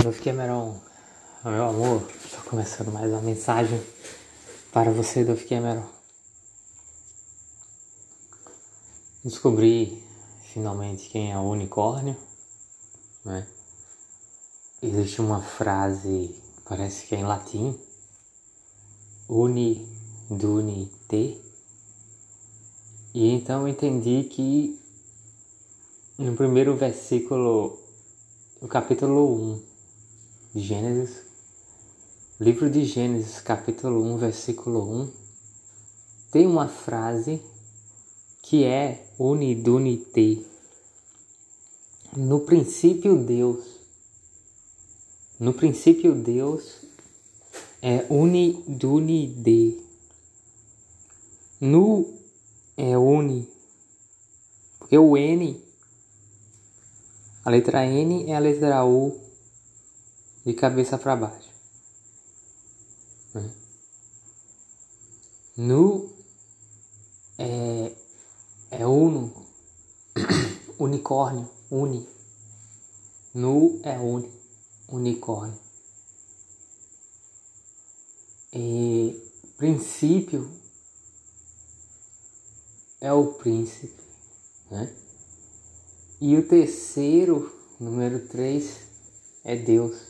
Adolfo Cameron, meu amor, estou começando mais uma mensagem para você, Adolfo Cameron. Descobri finalmente quem é o unicórnio, né? Existe uma frase, parece que é em latim, uni, duni, te. E então eu entendi que no primeiro versículo do capítulo 1 de Gênesis, livro de Gênesis, capítulo 1, versículo 1, tem uma frase que é unidunite. No princípio Deus. No princípio Deus é unidunide. No é uni. Porque o N a letra N é a letra U de cabeça para baixo. Né? Nu é, é uno, unicórnio, uni. Nu é uni, unicórnio. E princípio é o príncipe, né? E o terceiro, número 3, é Deus.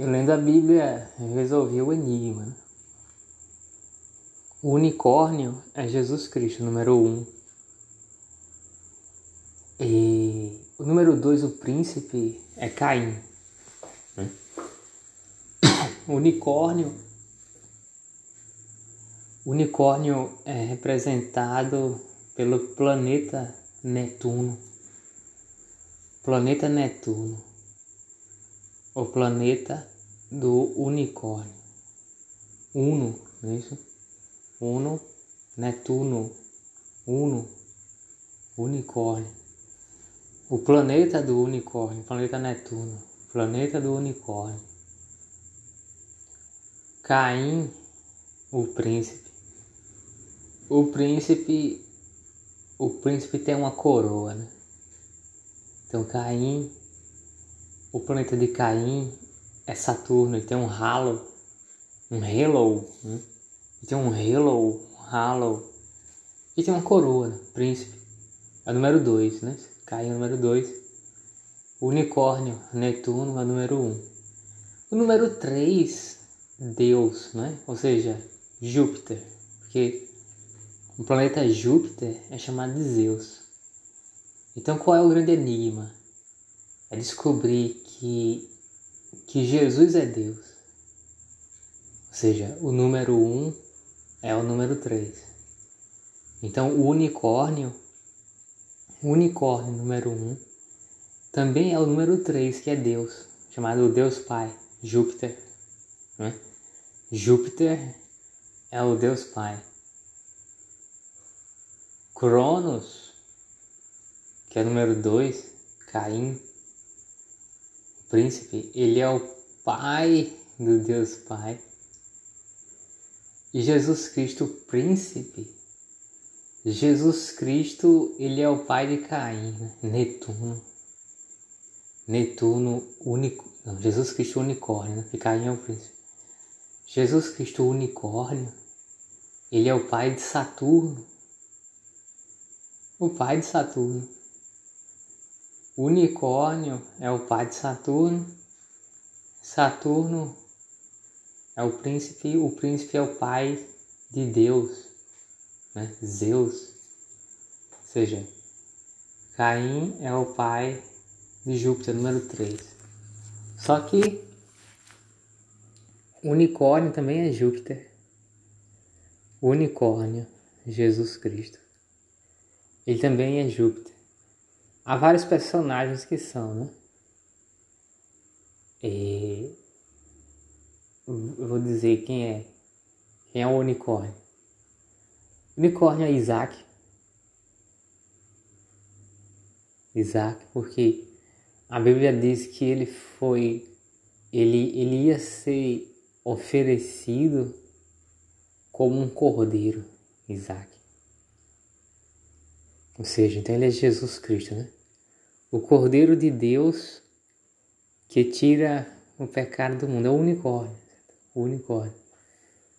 Eu lendo a Bíblia, resolvi o enigma. O unicórnio é Jesus Cristo, número 1. Um. E o número 2, o príncipe, é Caim. Né? O unicórnio. O unicórnio é representado pelo planeta Netuno. Planeta Netuno, o planeta do unicórnio. Uno, não é isso? Uno, Netuno, Uno, unicórnio. O planeta do unicórnio, planeta Netuno, planeta do unicórnio. Caim, o príncipe. O príncipe o príncipe tem uma coroa, né? Então Caim, o planeta de Caim é Saturno, ele tem um halo, um halo, né? Ele tem um halo, um halo, e tem uma coroa, né? príncipe, é o número 2, né? Caim é o número 2, unicórnio, Netuno é o número 1. Um. O número 3, Deus, né? Ou seja, Júpiter, porque o planeta Júpiter é chamado de Zeus. Então qual é o grande enigma? É descobrir que, que Jesus é Deus. Ou seja, o número 1 um é o número 3. Então o unicórnio, o unicórnio número 1, um, também é o número 3, que é Deus, chamado Deus Pai, Júpiter. Né? Júpiter é o Deus Pai. Cronos, que é número 2, Caim, o príncipe, ele é o pai do Deus Pai. E Jesus Cristo, príncipe, Jesus Cristo, ele é o pai de Caim, né? Netuno. Netuno, único. Não, Jesus Cristo, unicórnio, né? Caim é o príncipe. Jesus Cristo, unicórnio, ele é o pai de Saturno o pai de Saturno. Unicórnio é o pai de Saturno. Saturno é o príncipe, o príncipe é o pai de Deus, né? Zeus. Ou seja, Caim é o pai de Júpiter, número 3. Só que unicórnio também é Júpiter. Unicórnio, Jesus Cristo ele também é Júpiter. Há vários personagens que são, né? E eu vou dizer quem é. Quem é o unicórnio? O unicórnio é Isaac. Isaac, porque a Bíblia diz que ele foi, ele, ele ia ser oferecido como um cordeiro, Isaac. Ou seja, então ele é Jesus Cristo, né? o Cordeiro de Deus que tira o pecado do mundo. É o unicórnio. O unicórnio.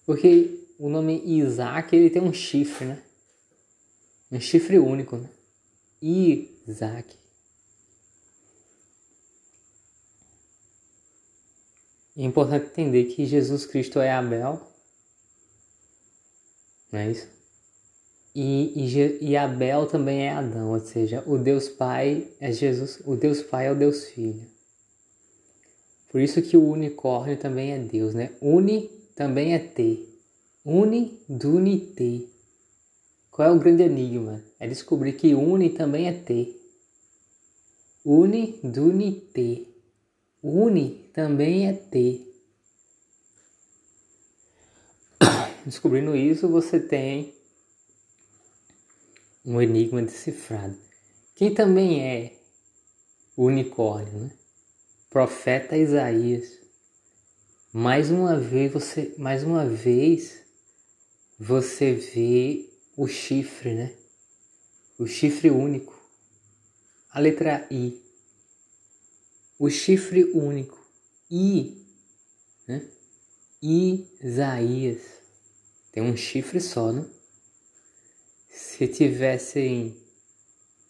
Porque o nome Isaac ele tem um chifre, né? Um chifre único, né? Isaac. É importante entender que Jesus Cristo é Abel, não é isso? E, e, e, Abel também é Adão, ou seja, o Deus Pai é Jesus, o Deus Pai é o Deus Filho. Por isso que o unicórnio também é Deus, né? Uni também é T. Uni, duni, T. Qual é o grande enigma? É descobrir que uni também é T. Uni, duni, T. Uni também é T. Descobrindo isso, você tem um enigma decifrado. Quem também é o unicórnio, né? Profeta Isaías. Mais uma vez você, mais uma vez você vê o chifre, né? O chifre único. A letra I o chifre único. I, né? Isaías. Tem um chifre só, né? Se tivessem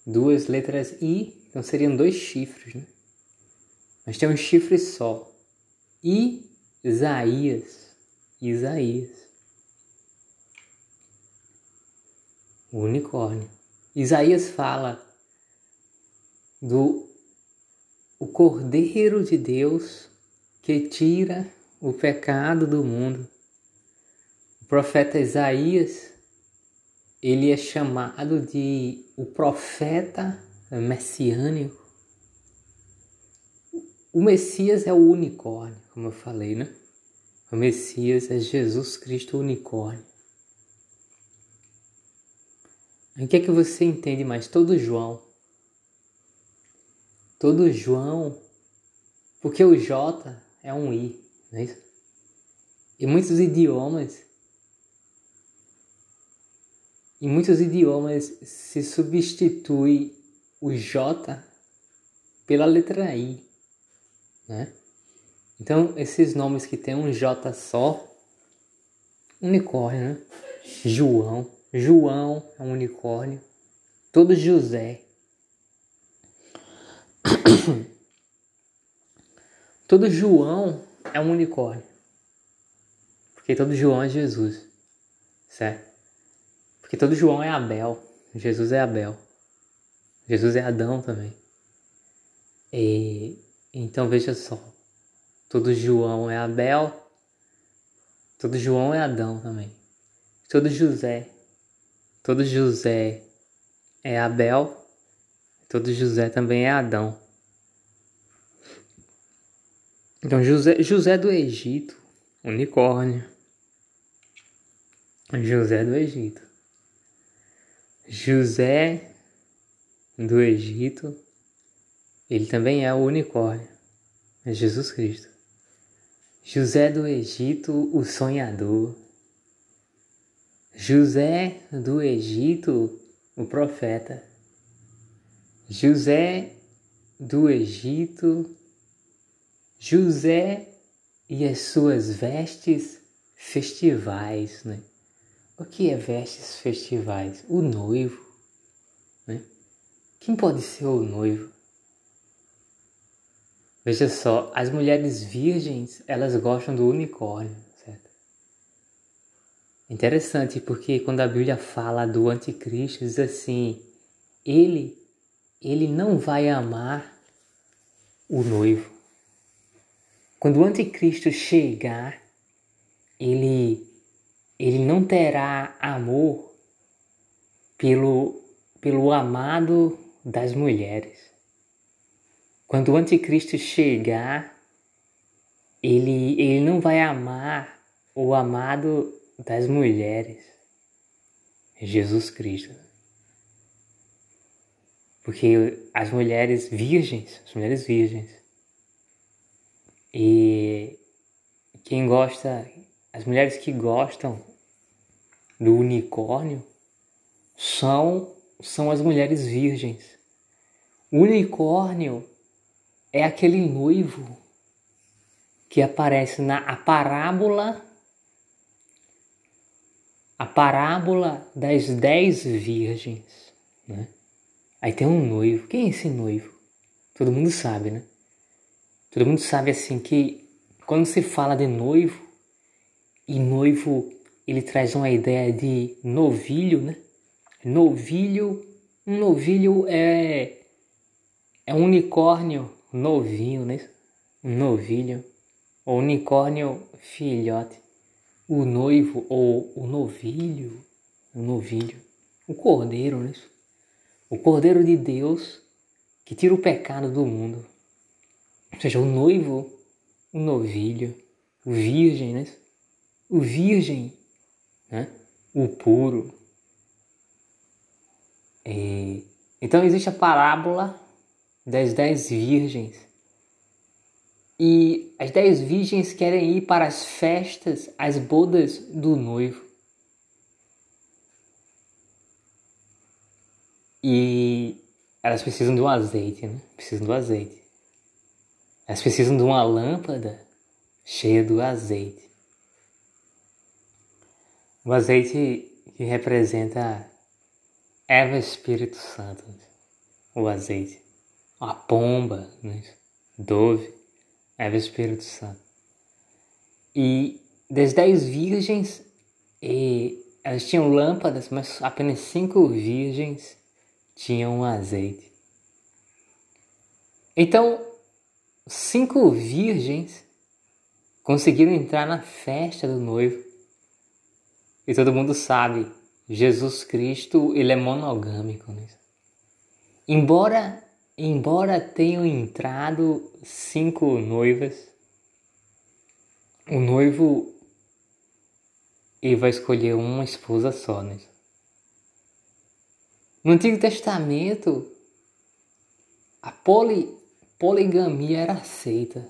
duas letras I, então seriam dois chifres, né? Mas tem um chifre só. Isaías. Isaías. O unicórnio. Isaías fala do o Cordeiro de Deus que tira o pecado do mundo. O profeta Isaías, ele é chamado de o profeta messiânico. O Messias é o unicórnio, como eu falei, né? O Messias é Jesus Cristo unicórnio. O que é que você entende mais? Todo João todo João, porque o J é um I, não é isso? Em muitos idiomas, em muitos idiomas se substitui o J pela letra I, né? Então, esses nomes que tem um J só, unicórnio, né? João, João é um unicórnio, todo José, todo João é um unicórnio. Porque todo João é Jesus. Certo? Porque todo João é Abel. Jesus é Abel. Jesus é Adão também. E, então veja só. Todo João é Abel. Todo João é Adão também. Todo José. Todo José é Abel. Todo José também é Adão. Então, José, José do Egito, unicórnio. José do Egito. José do Egito, ele também é o unicórnio. É Jesus Cristo. José do Egito, o sonhador. José do Egito, o profeta. José do Egito, José e as suas vestes festivais, né? O que é vestes festivais? O noivo, né? Quem pode ser o noivo? Veja só, as mulheres virgens, elas gostam do unicórnio, certo? Interessante porque quando a Bíblia fala do anticristo, diz assim, ele ele não vai amar o noivo. Quando o anticristo chegar, ele, ele não terá amor pelo, pelo amado das mulheres. Quando o anticristo chegar, ele, ele não vai amar o amado das mulheres. Jesus Cristo. Porque as mulheres virgens, as mulheres virgens, e quem gosta, as mulheres que gostam do unicórnio são, são as mulheres virgens. O unicórnio é aquele noivo que aparece na a parábola a parábola das dez virgens, né? Aí tem um noivo. Quem é esse noivo? Todo mundo sabe, né? Todo mundo sabe assim que quando se fala de noivo e noivo ele traz uma ideia de novilho, né? Novilho, um novilho é é um unicórnio novinho, né? Um novilho, ou unicórnio filhote. O noivo ou o novilho, o novilho, o cordeiro, né? O cordeiro de Deus que tira o pecado do mundo. Ou seja, o noivo, o novilho, o virgem, né? O virgem, né? O puro. E, então existe a parábola das dez virgens. E as dez virgens querem ir para as festas, as bodas do noivo. E elas precisam de um azeite, né? Precisam do azeite. Elas precisam de uma lâmpada cheia do azeite. O azeite que representa Eva Espírito Santo, o azeite a pomba, né? dove, Eva Espírito Santo. E das dez virgens, elas tinham lâmpadas, mas apenas cinco virgens tinham azeite. Então, cinco virgens conseguiram entrar na festa do noivo. E todo mundo sabe, Jesus Cristo, ele é monogâmico. Né? Embora Embora tenham entrado cinco noivas, o noivo ele vai escolher uma esposa só, né? No Antigo Testamento, a poli, poligamia era aceita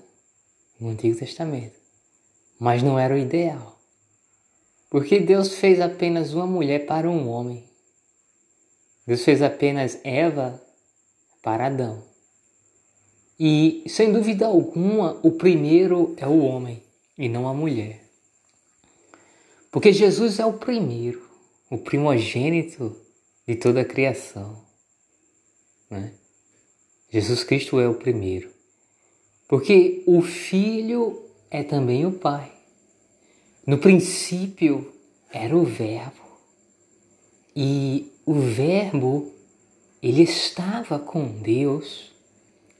no Antigo Testamento, mas não era o ideal. Porque Deus fez apenas uma mulher para um homem. Deus fez apenas Eva para Adão. E, sem dúvida alguma, o primeiro é o homem e não a mulher. Porque Jesus é o primeiro, o primogênito de toda a criação. Né? Jesus Cristo é o primeiro. Porque o Filho é também o Pai. No princípio era o Verbo. E o Verbo ele estava com Deus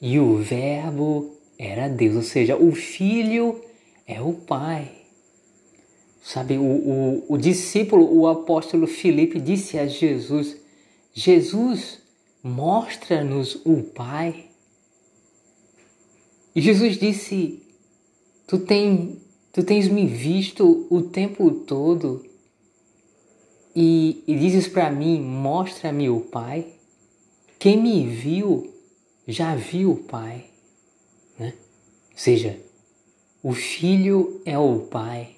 e o Verbo era Deus, ou seja, o Filho é o Pai. Sabe, o, o, o discípulo, o apóstolo Filipe disse a Jesus: Jesus, mostra-nos o Pai. E Jesus disse: Tu, tem, tu tens me visto o tempo todo e, e dizes para mim: Mostra-me o Pai. Quem me viu já viu o Pai. Né? Ou seja, o Filho é o Pai.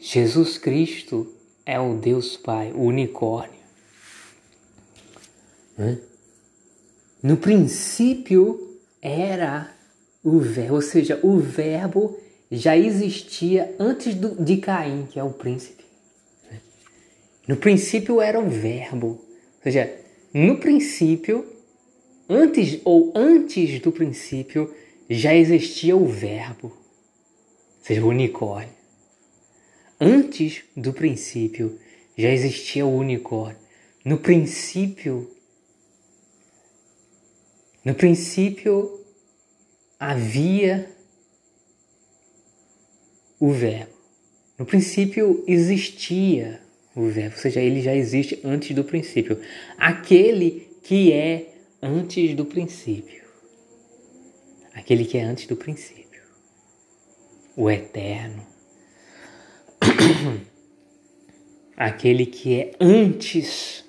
Jesus Cristo é o Deus Pai, o unicórnio. Né? No princípio era o verbo, ou seja, o verbo já existia antes do, de Caim, que é o príncipe. Né? No princípio era o verbo, ou seja, no princípio, antes ou antes do princípio, já existia o verbo, ou seja, o unicórnio. Antes do princípio, já existia o unicórnio. No princípio, no princípio havia o verbo. No princípio existia o verbo, ou seja, ele já existe antes do princípio. Aquele que é antes do princípio. Aquele que é antes do princípio. O eterno. Aquele que é antes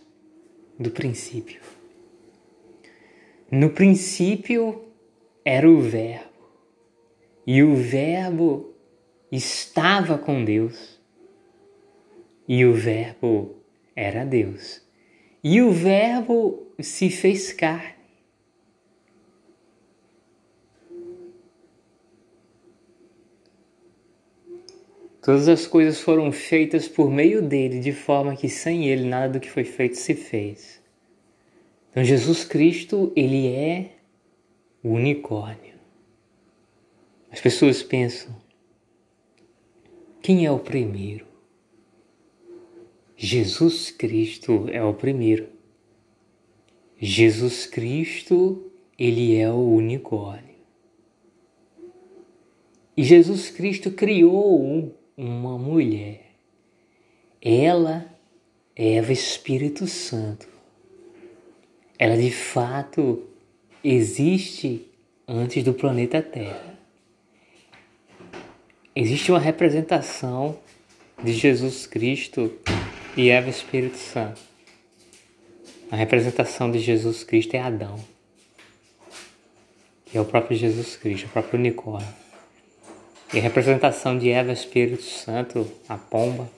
do princípio. No princípio era o Verbo, e o Verbo estava com Deus e o Verbo era Deus. E o Verbo se fez carne. Todas as coisas foram feitas por meio dele, de forma que sem ele nada do que foi feito se fez. Então Jesus Cristo, ele é o unicórnio. As pessoas pensam, quem é o primeiro? Jesus Cristo é o primeiro. Jesus Cristo, ele é o unicórnio. E Jesus Cristo criou uma mulher. Ela, Eva Espírito Santo. Ela de fato existe antes do planeta Terra. Existe uma representação de Jesus Cristo e Eva Espírito Santo. A representação de Jesus Cristo é Adão, que é o próprio Jesus Cristo, o próprio unicórnio. E a representação de Eva Espírito Santo, a pomba,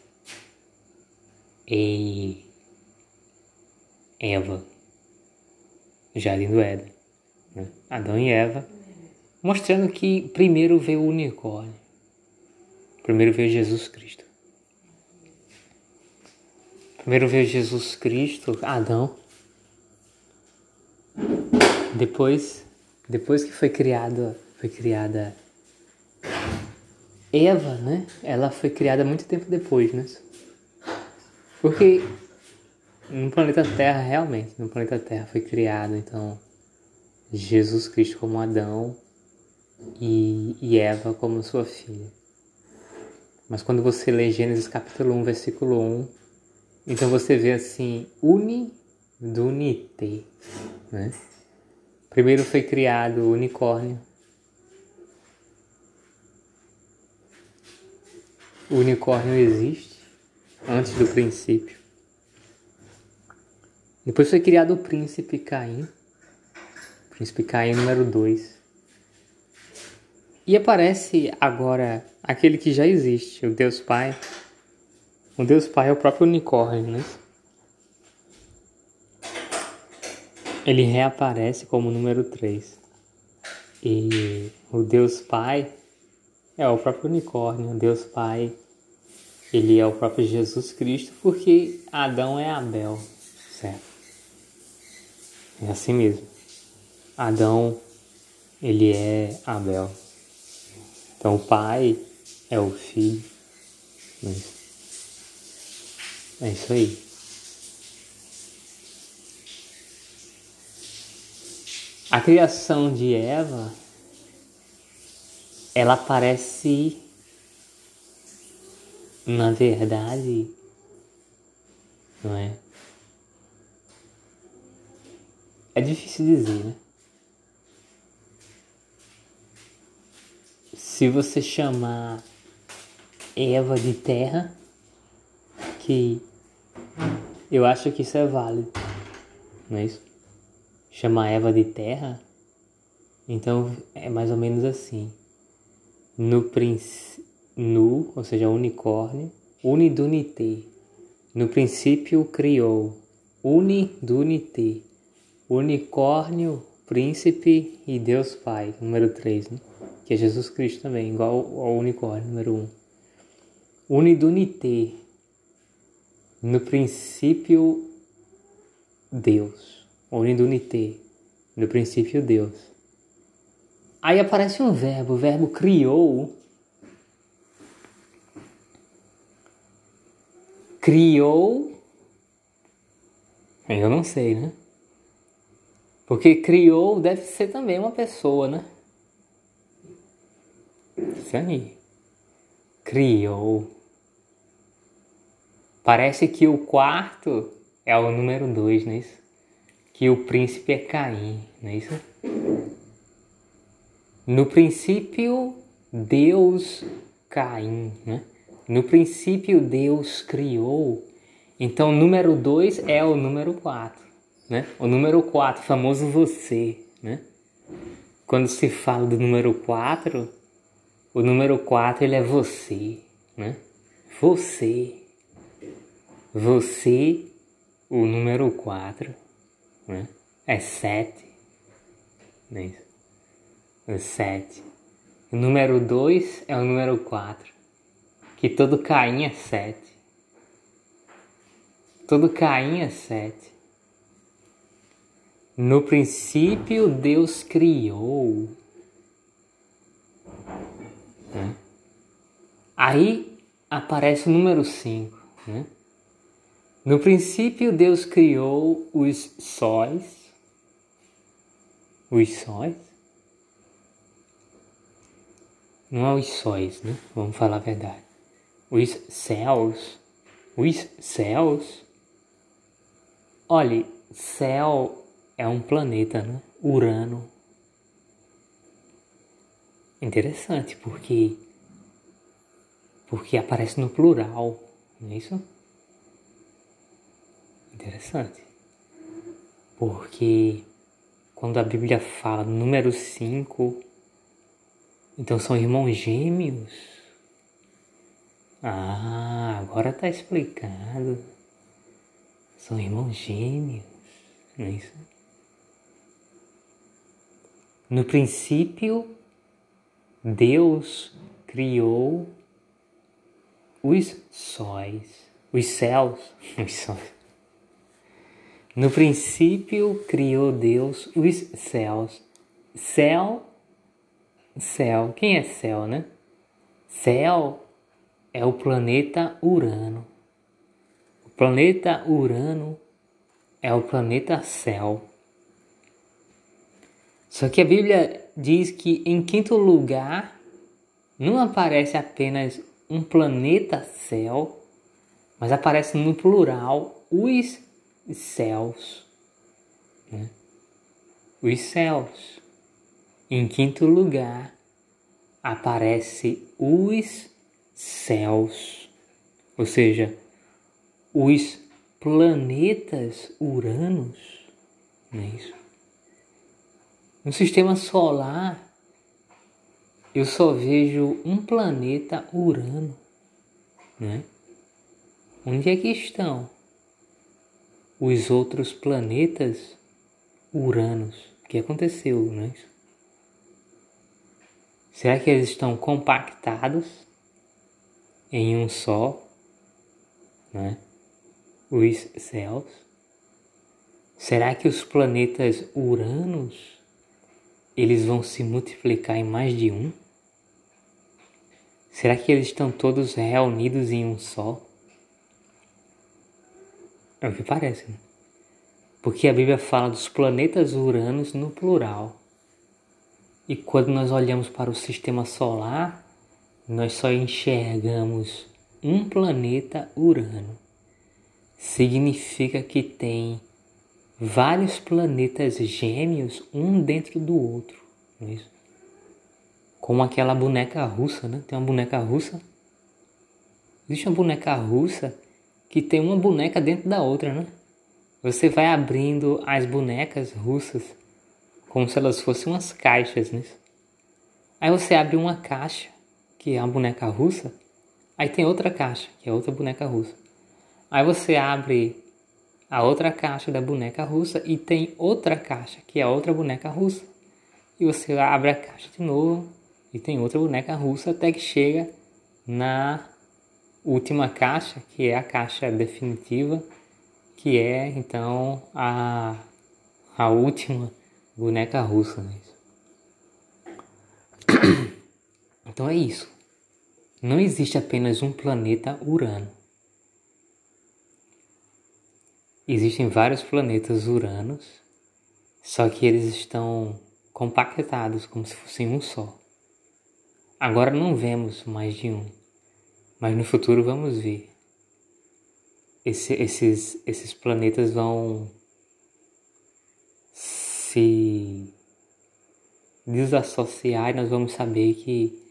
e Eva, Jardim do Éden. Né? Adão e Eva, mostrando que primeiro veio o unicórnio, primeiro veio Jesus Cristo. Primeiro veio Jesus Cristo, Adão. Depois, depois que foi criada, foi criada Eva, né? Ela foi criada muito tempo depois, né? Porque no planeta Terra, realmente, no planeta Terra foi criado, então, Jesus Cristo como Adão e, e Eva como sua filha. Mas quando você lê Gênesis capítulo 1, versículo 1, então você vê assim, uni dunite, né? Primeiro foi criado o unicórnio, O unicórnio existe antes do princípio. Depois foi criado o príncipe Caim. Príncipe Caim número 2. E aparece agora aquele que já existe, o Deus Pai. O Deus Pai é o próprio unicórnio, né? Ele reaparece como número 3. E o Deus Pai é o próprio unicórnio, Deus Pai. Ele é o próprio Jesus Cristo, porque Adão é Abel, certo? É assim mesmo. Adão, ele é Abel. Então o pai é o filho. É isso aí. A criação de Eva ela parece, na verdade, não é? É difícil dizer, né? Se você chamar Eva de terra, que eu acho que isso é válido, não é isso? Chamar Eva de terra, então é mais ou menos assim no, princ... no ou seja, unicórnio, unidunité. No princípio criou, unidunité. Unicórnio, príncipe e Deus Pai, número 3, né? que é Jesus Cristo também, igual ao unicórnio, número 1. Unidunité. No princípio, Deus. Unidunité. No princípio, Deus. Aí aparece um verbo, o verbo criou. Criou. Eu não sei, né? Porque criou deve ser também uma pessoa, né? Isso aí. Criou. Parece que o quarto é o número dois, não é isso? Que o príncipe é Caim, não é isso? No princípio, Deus Caim, né? No princípio, Deus criou. Então, número 2 é o número 4, né? O número 4, famoso você, né? Quando se fala do número 4, o número 4 ele é você, né? Você. Você, o número 4, né? É 7. Não é isso? o 7. O número 2 é o número 4. que todo Caim é sete. Todo Caim é sete. No princípio Deus criou. Né? Aí aparece o número 5. Né? No princípio Deus criou os sóis. Os sóis? Não é os sóis, né? Vamos falar a verdade. Os céus. Os céus. Olhe, céu é um planeta, né? Urano. Interessante, porque porque aparece no plural, não é isso? Interessante. Porque quando a Bíblia fala número 5, então são irmãos gêmeos. Ah, agora está explicado. São irmãos gêmeos, não é isso? No princípio, Deus criou os sóis, os céus, os sóis. No princípio criou Deus os céus. Céu, céu. Quem é céu, né? Céu é o planeta Urano. O planeta Urano é o planeta céu. Só que a Bíblia diz que em quinto lugar não aparece apenas um planeta céu, mas aparece no plural os céus. Né? Os céus. Em quinto lugar aparece os céus, ou seja, os planetas uranos, não é isso? No sistema solar, eu só vejo um planeta Urano, né? Onde é que estão os outros planetas Uranos? O que aconteceu, né? Será que eles estão compactados em um só, né? Os céus? Será que os planetas Uranos eles vão se multiplicar em mais de um? Será que eles estão todos reunidos em um só? É o que parece, né? Porque a Bíblia fala dos planetas Uranos no plural. E quando nós olhamos para o sistema solar, nós só enxergamos um planeta Urano. Significa que tem vários planetas gêmeos um dentro do outro. Não é isso? Como aquela boneca russa, né? Tem uma boneca russa. Existe uma boneca russa que tem uma boneca dentro da outra, né? Você vai abrindo as bonecas russas como se elas fossem umas caixas, né? Aí você abre uma caixa, que é uma boneca russa, aí tem outra caixa, que é outra boneca russa. Aí você abre a outra caixa da boneca russa e tem outra caixa, que é a outra boneca russa. E você abre a caixa de novo e tem outra boneca russa até que chega na última caixa, que é a caixa definitiva, que é então a, a última boneca russa. Então é isso. Não existe apenas um planeta Urano. Existem vários planetas Uranos, só que eles estão compactados como se fossem um só. Agora não vemos mais de um, mas no futuro vamos ver. Esse, esses, esses planetas vão se desassociar e nós vamos saber que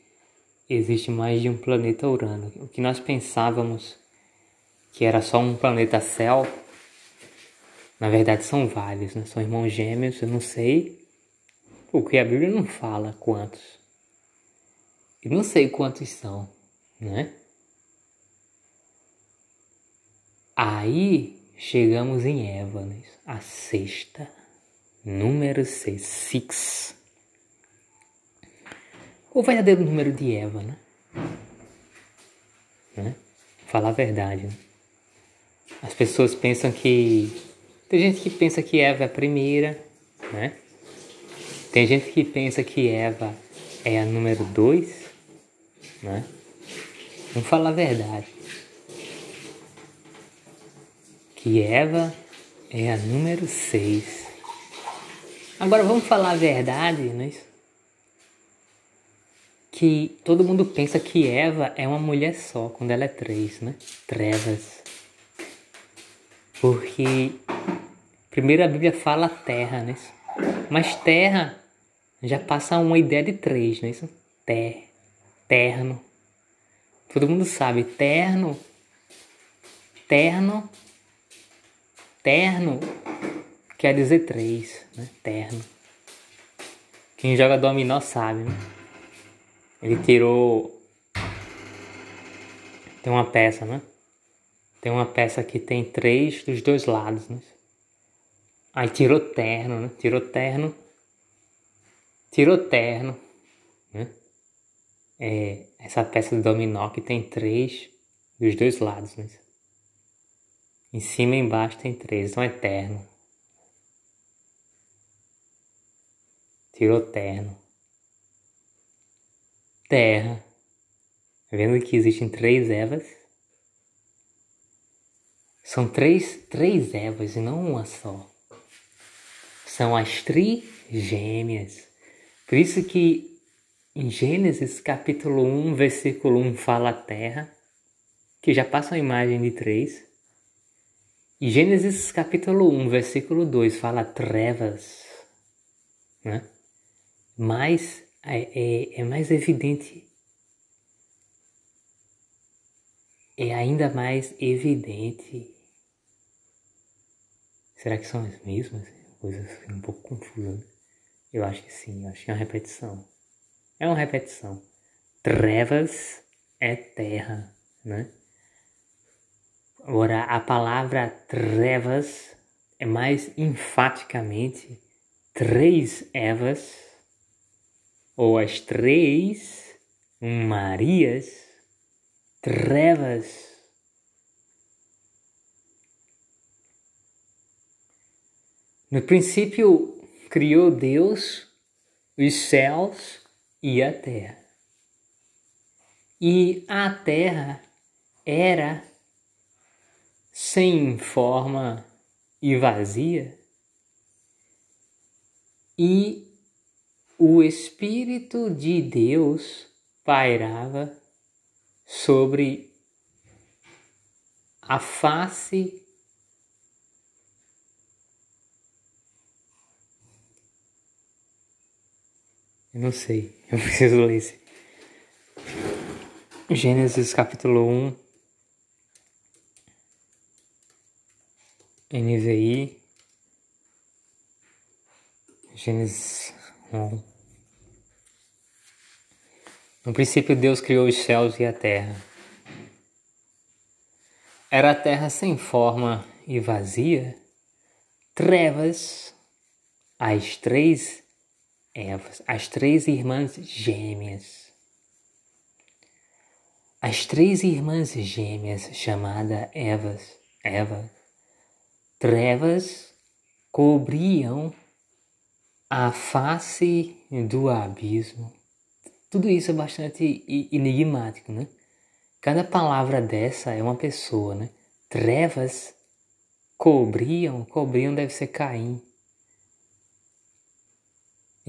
existe mais de um planeta Urano. O que nós pensávamos que era só um planeta céu na verdade são vários, né? São irmãos gêmeos, eu não sei, porque a Bíblia não fala quantos. Eu não sei quantos são, né? Aí chegamos em Eva, né? a sexta, número seis, six. O verdadeiro número de Eva, né? né? Falar a verdade. Né? As pessoas pensam que. Tem gente que pensa que Eva é a primeira, né? Tem gente que pensa que Eva é a número dois, né? Vamos falar a verdade. Que Eva é a número seis. Agora vamos falar a verdade, não é isso? Que todo mundo pensa que Eva é uma mulher só, quando ela é três, né? Trevas. Porque primeiro a Bíblia fala terra, né? Mas terra já passa uma ideia de três, é isso? Ter, terno. Todo mundo sabe, terno, terno, terno quer dizer três, né? Terno. Quem joga dominó sabe, né? Ele tirou. Tem uma peça, né? Tem uma peça que tem três dos dois lados, né? Aí tirou terno, né? Tirou terno. Tirou terno, né? É, essa peça de dominó que tem três dos dois lados, né? Em cima e embaixo tem três, então é terno. Tirou terno. Terra. Tá vendo que existem três Evas? São três, três Evas e não uma só. São as trigêmeas. Por isso que em Gênesis capítulo 1, versículo 1 fala terra, que já passa a imagem de três. E Gênesis capítulo 1, versículo 2 fala trevas, né? mais é, é, é mais evidente, é ainda mais evidente. Será que são as mesmas? Coisas um pouco confusas. Né? Eu acho que sim, eu acho que é uma repetição. É uma repetição. Trevas é terra, né? Agora, a palavra trevas é mais enfaticamente três Evas ou as três Marias, trevas. No princípio, criou Deus os céus e a terra. E a terra era sem forma e vazia, e o Espírito de Deus pairava sobre a face Eu não sei, eu preciso ler esse. Gênesis capítulo 1, NVI, Gênesis no princípio, Deus criou os céus e a terra. Era a terra sem forma e vazia, trevas, as três Evas, as três irmãs gêmeas. As três irmãs gêmeas, chamada Evas, Eva, trevas cobriam a face do abismo. Tudo isso é bastante enigmático, né? Cada palavra dessa é uma pessoa, né? Trevas cobriam, cobriam deve ser Caim.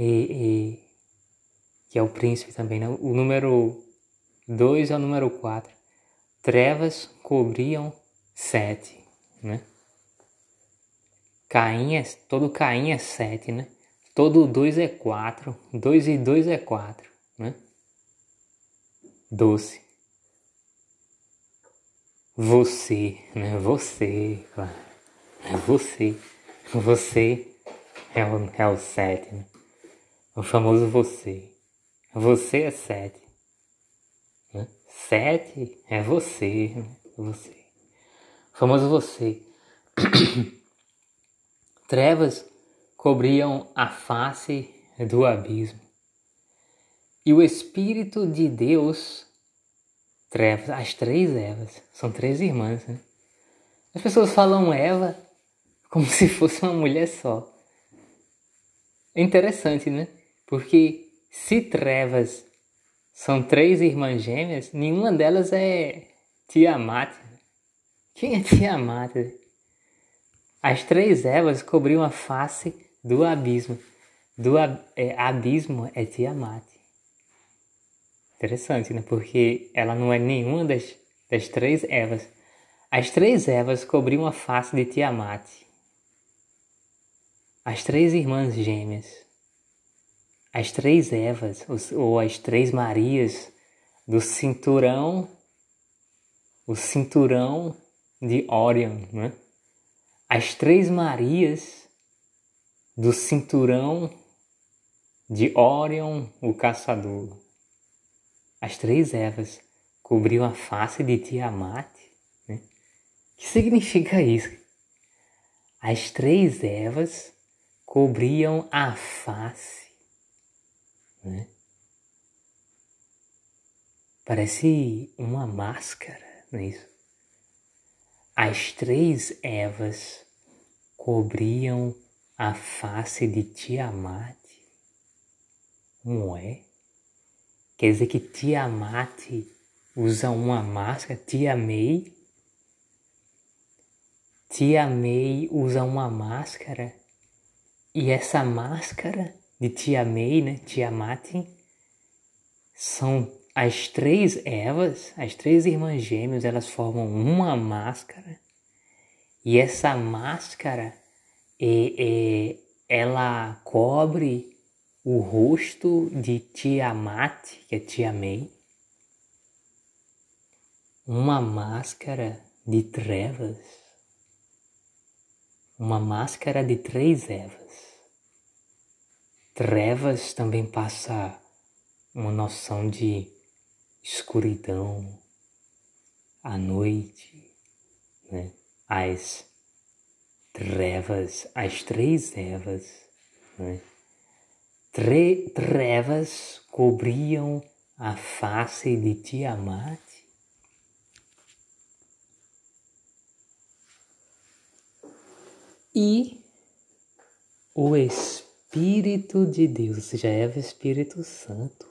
E, e, que é o príncipe também, né? O número 2 é o número 4. Trevas cobriam sete, né? Caim é, todo Caim é sete, né? Todo 2 é 4. 2 e 2 é 4, né? Doce. Você, né? Você, claro. Você. Você é o, é o 7, né? O famoso você. Você é 7. Né? 7 é você? Você. O famoso você. Trevas cobriam a face do abismo. E o Espírito de Deus trevas, as três Evas, são três irmãs, né? As pessoas falam Eva como se fosse uma mulher só. É interessante, né? Porque se trevas são três irmãs gêmeas, nenhuma delas é Tiamat. Quem é Tiamat? As três Evas cobriam a face do abismo. Do é, abismo é Tiamat. Interessante, né? Porque ela não é nenhuma das, das três Evas. As três Evas cobriam a face de Tiamat. As três irmãs gêmeas. As três Evas, ou as três Marias do cinturão, o cinturão de Orion, né? As três Marias do cinturão de Orion, o caçador. As três Evas cobriam a face de Tiamat. Né? Que significa isso? As três Evas cobriam a face. Né? Parece uma máscara, não é isso? As três Evas cobriam a face de Tiamat. Não é? Quer dizer que Tiamat usa uma máscara, Tia May. Tia May usa uma máscara e essa máscara de Tia May, né, Tiamat, são as três Evas, as três irmãs gêmeas, elas formam uma máscara. E essa máscara é, é, ela cobre o rosto de Tiamat, que é Tia May, uma máscara de trevas, uma máscara de três Evas. Trevas também passa uma noção de escuridão, a noite, né? as trevas, as três Evas. Né? Tre trevas cobriam a face de Tiamat. E o Espírito de Deus, ou seja, Eva Espírito Santo.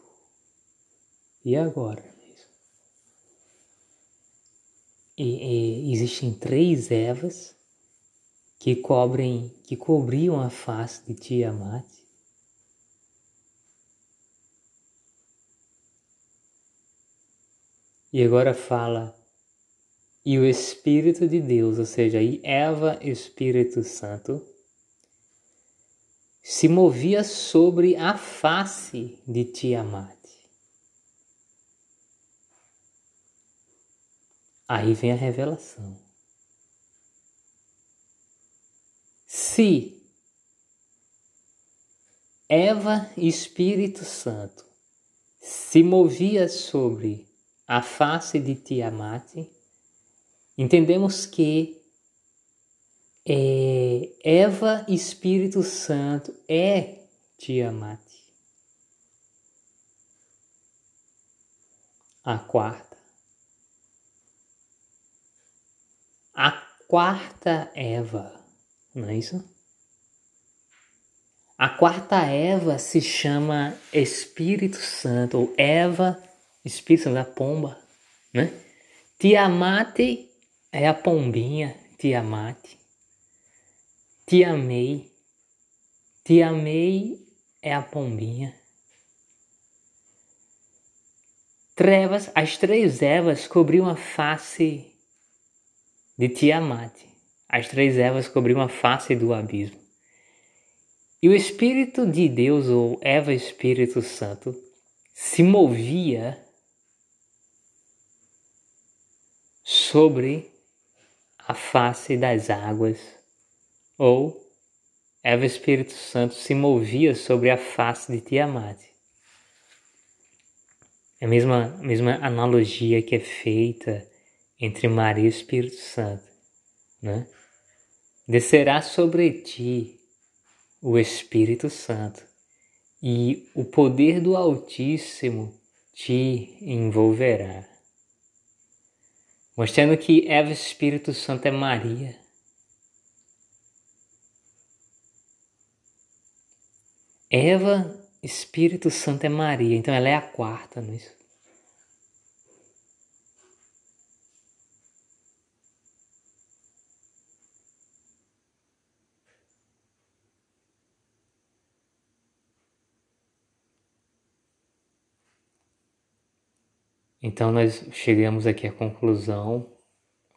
E agora? E, e, existem três Evas que cobrem, que cobriam a face de Tiamat. E agora fala, e o Espírito de Deus, ou seja, Eva, Espírito Santo, se movia sobre a face de Tiamat. Aí vem a revelação. Se Eva Espírito Santo se movia sobre a face de Tiamat, entendemos que é, Eva Espírito Santo é Tiamat. A quarta. A quarta Eva não é isso? A quarta Eva se chama Espírito Santo, ou Eva, Espírito Santo da pomba, né? Tiamat é a pombinha, Tiamat. Te amei. Te amei é a pombinha. Trevas, as três Evas cobriam a face de Tiamat. As três Evas cobriam a face do abismo. E o Espírito de Deus, ou Eva Espírito Santo, se movia sobre a face das águas, ou Eva Espírito Santo se movia sobre a face de Tiamat. É a mesma, mesma analogia que é feita entre Maria e Espírito Santo, né? descerá sobre ti o Espírito Santo e o poder do Altíssimo te envolverá. mostrando que Eva Espírito Santo é Maria. Eva Espírito Santo é Maria, então ela é a quarta nisso. É Então nós chegamos aqui à conclusão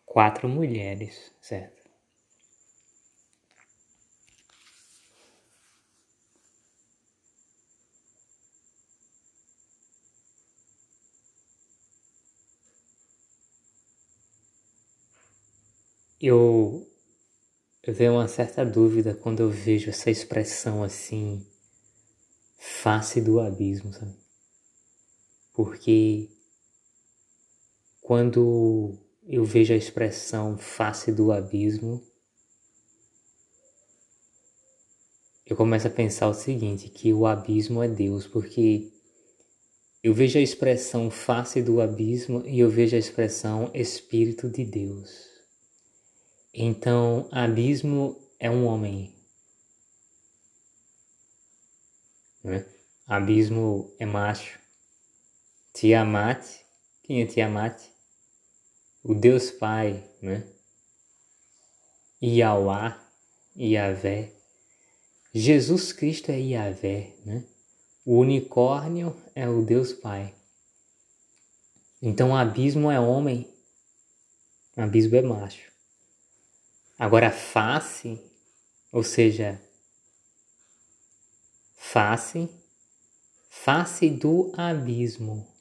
quatro mulheres, certo? Eu, tenho uma certa dúvida quando eu vejo essa expressão assim, face do abismo, sabe? Porque quando eu vejo a expressão face do abismo, eu começo a pensar o seguinte, que o abismo é Deus, porque eu vejo a expressão face do abismo e eu vejo a expressão Espírito de Deus. Então, abismo é um homem. Né? Abismo é macho. Tiamat, quem é Tiamat? O Deus Pai, né? Iauá, Iavé. Jesus Cristo é Iavé, né? O unicórnio é o Deus Pai. Então, abismo é homem, abismo é macho. Agora, face, ou seja, face, face do abismo,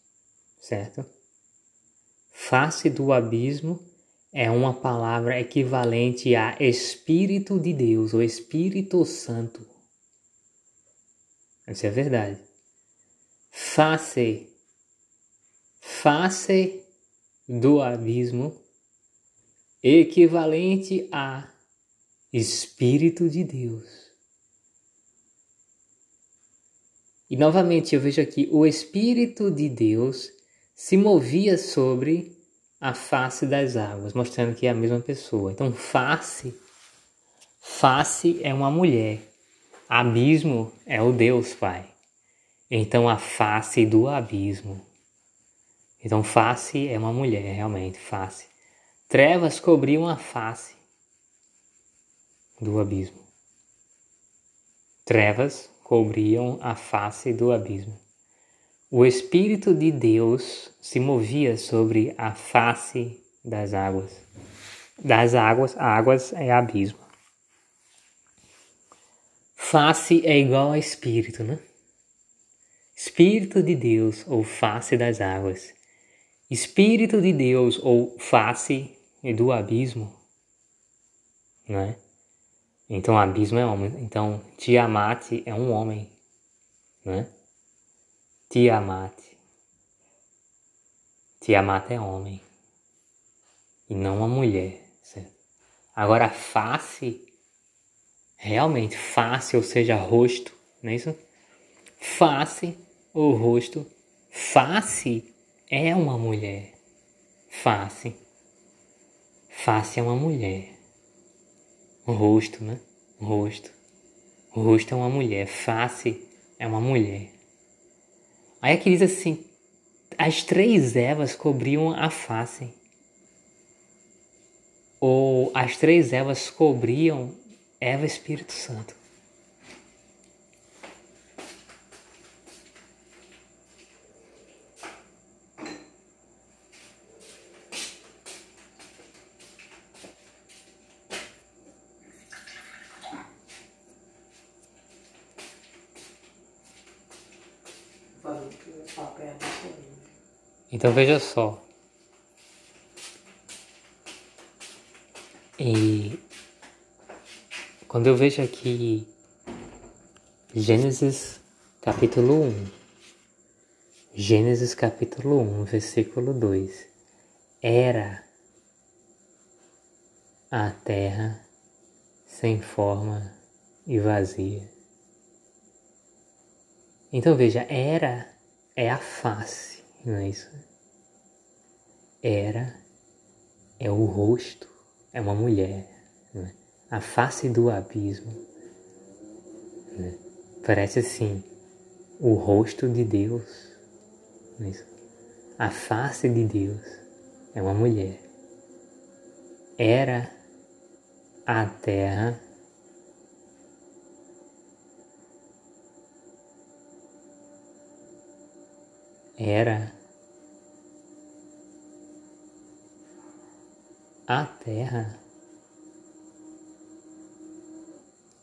certo? Face do abismo é uma palavra equivalente a Espírito de Deus ou Espírito Santo. Isso é verdade. Face, face do abismo equivalente a Espírito de Deus. E novamente eu vejo aqui o Espírito de Deus se movia sobre a face das águas, mostrando que é a mesma pessoa. Então, face, face é uma mulher, abismo é o Deus Pai. Então, a face do abismo. Então, face é uma mulher, realmente, face. Trevas cobriam a face do abismo. Trevas cobriam a face do abismo. O Espírito de Deus se movia sobre a face das águas. Das águas, águas é abismo. Face é igual a Espírito, né? Espírito de Deus ou face das águas. Espírito de Deus ou face e do abismo, né? Então abismo é homem. Então Tiamat é um homem, né? Tiamat. Tiamat é homem e não uma mulher, certo? Agora face, realmente face, ou seja, rosto, não é isso? Face ou rosto, face é uma mulher, face Face é uma mulher. O rosto, né? O rosto. O rosto é uma mulher. Face é uma mulher. Aí aqui diz assim: as três ervas cobriam a face. Ou as três ervas cobriam Eva Espírito Santo. Então veja só. E quando eu vejo aqui Gênesis capítulo 1, Gênesis capítulo 1, versículo 2, era a terra sem forma e vazia. Então veja, era é a face, não é isso? era é o rosto, é uma mulher, né? a face do abismo. Né? Parece assim, o rosto de Deus, né? a face de Deus é uma mulher. Era a terra era a Terra.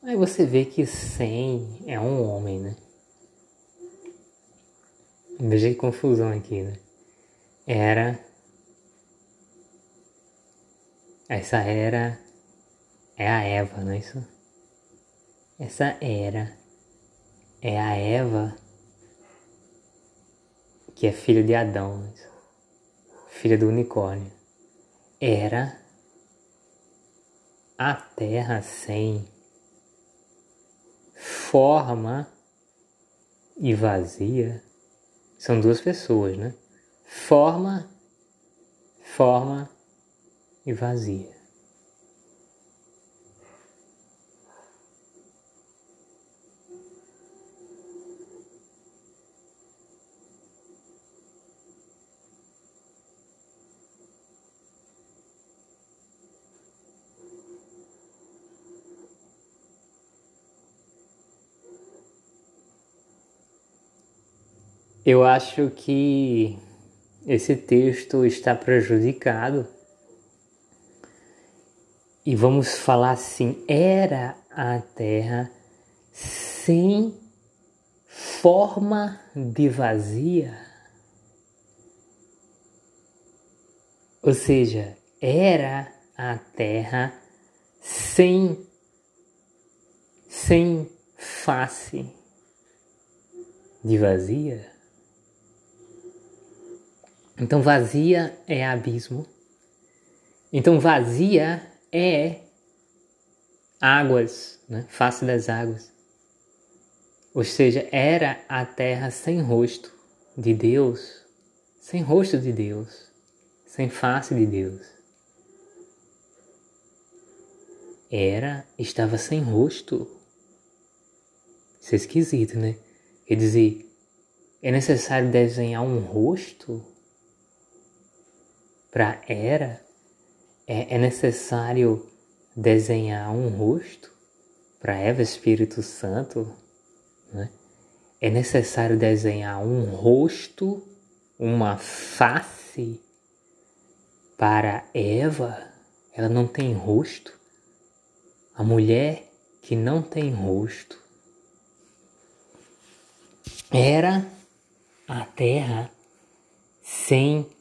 Aí você vê que Sem é um homem, né? Veja que confusão aqui, né? Era. Essa era é a Eva, não é isso? Essa era é a Eva que é filha de Adão, filha do unicórnio, era a terra sem forma e vazia. São duas pessoas, né? Forma, forma e vazia. Eu acho que esse texto está prejudicado. E vamos falar assim: era a terra sem forma de vazia. Ou seja, era a terra sem sem face de vazia. Então vazia é abismo. Então vazia é águas, né? face das águas. Ou seja, era a terra sem rosto de Deus, sem rosto de Deus, sem face de Deus. Era, estava sem rosto. Isso é esquisito, né? Quer dizer, é necessário desenhar um rosto para era, é, é necessário desenhar um rosto para Eva Espírito Santo, né? é necessário desenhar um rosto, uma face para Eva. Ela não tem rosto. A mulher que não tem rosto era a terra sem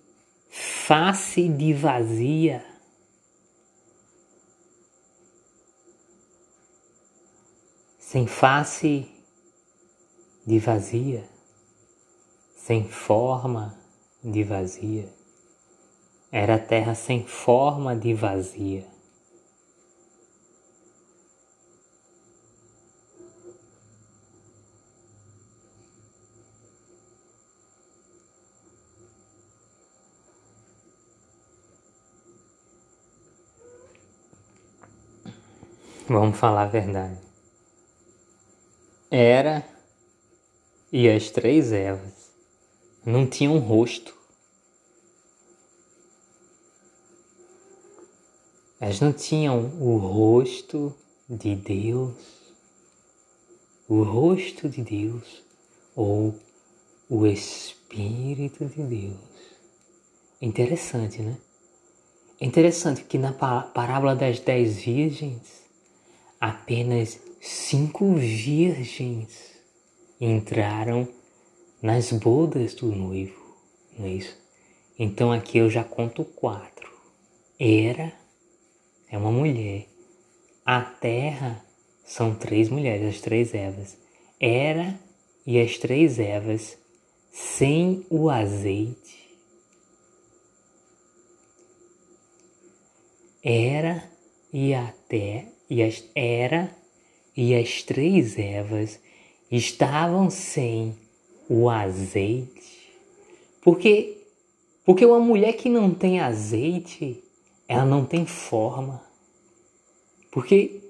face de vazia. Sem face de vazia, sem forma de vazia. Era terra sem forma de vazia. Vamos falar a verdade. Era e as três Evas não tinham rosto. Elas não tinham o rosto de Deus, o rosto de Deus ou o Espírito de Deus. Interessante, né? É interessante que na parábola das dez virgens, apenas cinco virgens entraram nas bodas do noivo, não é isso? Então aqui eu já conto quatro. Era é uma mulher. A terra são três mulheres, as três Evas. Era e as três Evas sem o azeite. Era e a terra e as Era e as três Evas estavam sem o azeite. Porque porque uma mulher que não tem azeite, ela não tem forma. Porque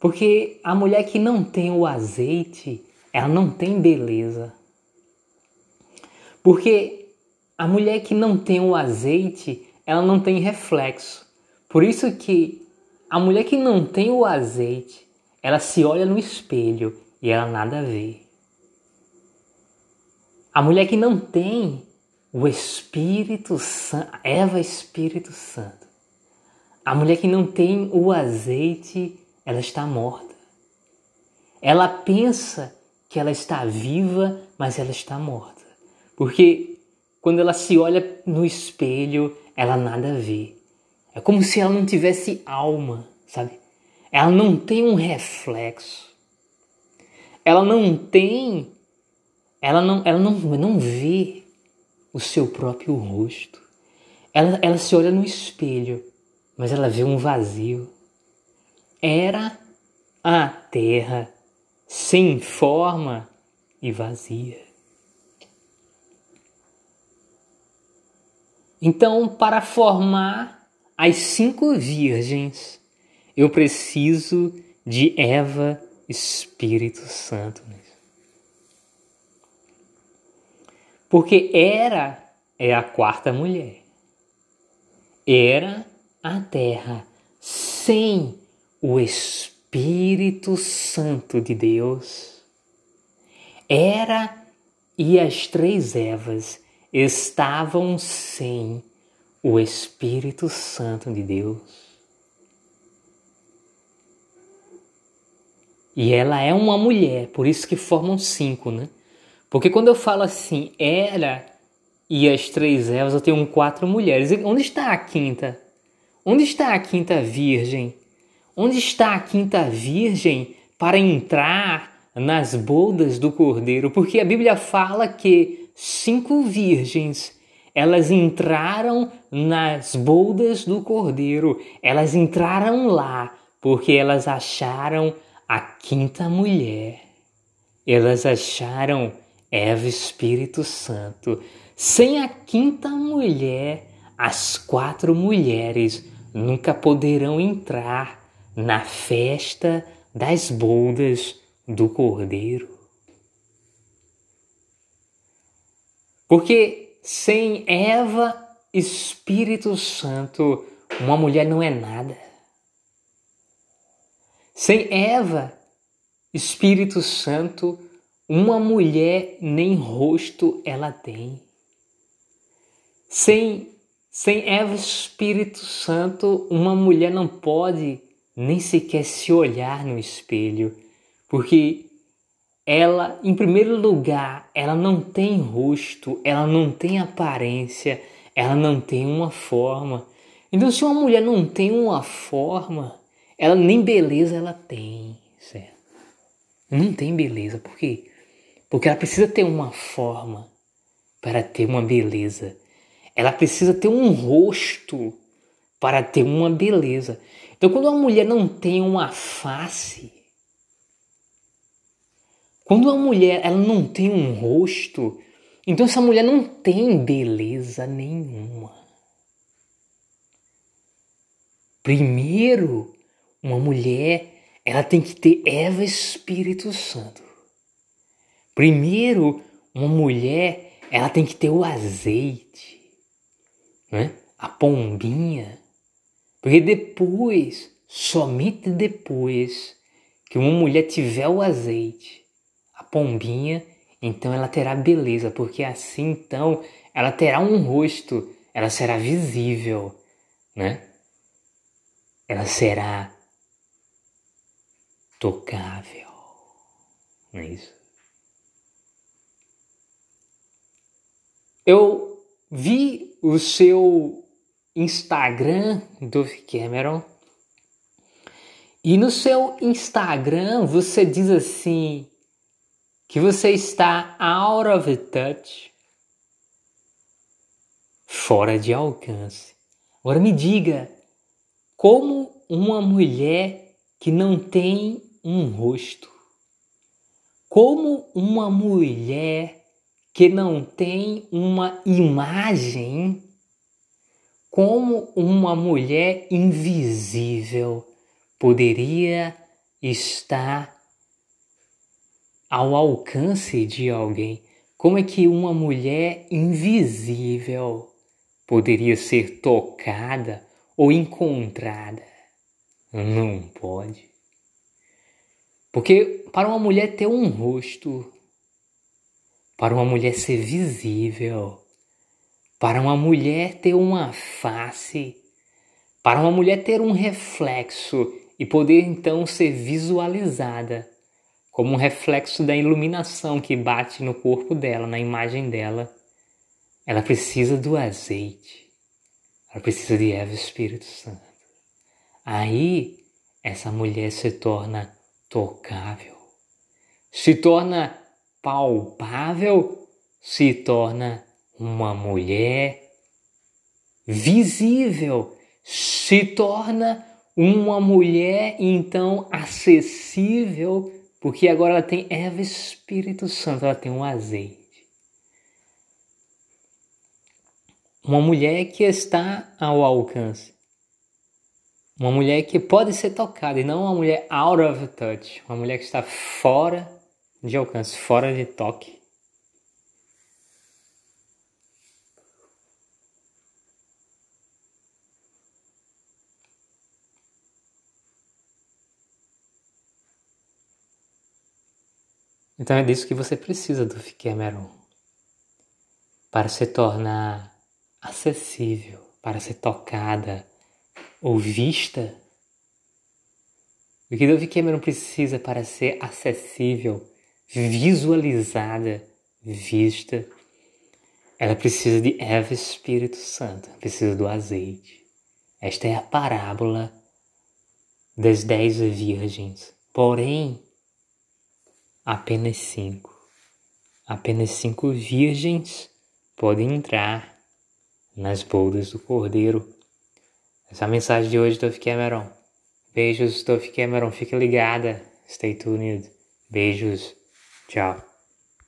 porque a mulher que não tem o azeite, ela não tem beleza. Porque a mulher que não tem o azeite, ela não tem reflexo. Por isso que a mulher que não tem o azeite, ela se olha no espelho e ela nada vê. A mulher que não tem o Espírito Santo, Eva Espírito Santo. A mulher que não tem o azeite, ela está morta. Ela pensa que ela está viva, mas ela está morta. Porque quando ela se olha no espelho, ela nada vê. É como se ela não tivesse alma, sabe? Ela não tem um reflexo. Ela não tem, ela não, ela não, não vê o seu próprio rosto. Ela, ela se olha no espelho, mas ela vê um vazio. Era a terra sem forma e vazia. Então, para formar as cinco virgens, eu preciso de Eva Espírito Santo. Porque era é a quarta mulher. Era a terra sem o Espírito Santo de Deus. Era e as três Evas estavam sem o Espírito Santo de Deus. E ela é uma mulher, por isso que formam cinco, né? Porque quando eu falo assim, era e as três Evas, eu tenho quatro mulheres. onde está a quinta? Onde está a quinta virgem? Onde está a quinta virgem para entrar nas bodas do cordeiro? Porque a Bíblia fala que cinco virgens elas entraram nas bodas do cordeiro, elas entraram lá porque elas acharam a quinta mulher, elas acharam Eva Espírito Santo. Sem a quinta mulher, as quatro mulheres nunca poderão entrar na festa das bodas do Cordeiro. Porque sem Eva, Espírito Santo, uma mulher não é nada. Sem Eva, Espírito Santo, uma mulher nem rosto ela tem. Sem, sem Eva Espírito Santo, uma mulher não pode nem sequer se olhar no espelho, porque ela, em primeiro lugar, ela não tem rosto, ela não tem aparência, ela não tem uma forma. Então, se uma mulher não tem uma forma, ela nem beleza ela tem, certo? Não tem beleza, por quê? Porque ela precisa ter uma forma para ter uma beleza. Ela precisa ter um rosto para ter uma beleza. Então, quando uma mulher não tem uma face, quando uma mulher ela não tem um rosto, então essa mulher não tem beleza nenhuma. Primeiro, uma mulher ela tem que ter Eva Espírito Santo. Primeiro, uma mulher, ela tem que ter o azeite, né? A pombinha. Porque depois, somente depois que uma mulher tiver o azeite, a pombinha, então ela terá beleza, porque assim então ela terá um rosto, ela será visível, né? Ela será tocável. Não é isso? Eu vi o seu Instagram, Dove Cameron, e no seu Instagram você diz assim que você está out of touch, fora de alcance. Agora me diga, como uma mulher que não tem um rosto, como uma mulher que não tem uma imagem, como uma mulher invisível poderia estar ao alcance de alguém? Como é que uma mulher invisível poderia ser tocada ou encontrada? Não pode. Porque para uma mulher ter um rosto, para uma mulher ser visível, para uma mulher ter uma face, para uma mulher ter um reflexo e poder então ser visualizada como um reflexo da iluminação que bate no corpo dela, na imagem dela, ela precisa do azeite, ela precisa de Eva Espírito Santo. Aí essa mulher se torna tocável, se torna palpável, se torna uma mulher visível, se torna uma mulher então acessível, porque agora ela tem Eva Espírito Santo, ela tem um azeite. Uma mulher que está ao alcance. Uma mulher que pode ser tocada e não uma mulher out of touch, uma mulher que está fora de alcance, fora de toque. Então é disso que você precisa do Fiquemeron para se tornar acessível, para ser tocada ou vista. O que Dove Cameron precisa para ser acessível, visualizada, vista, ela precisa de Eva Espírito Santo, precisa do azeite. Esta é a parábola das dez virgens. Porém, apenas cinco. Apenas cinco virgens podem entrar nas bodas do Cordeiro. Essa é a mensagem de hoje, Dove Cameron. Beijos, Dove Cameron. Fique ligada. Stay tuned. Beijos. Tchau.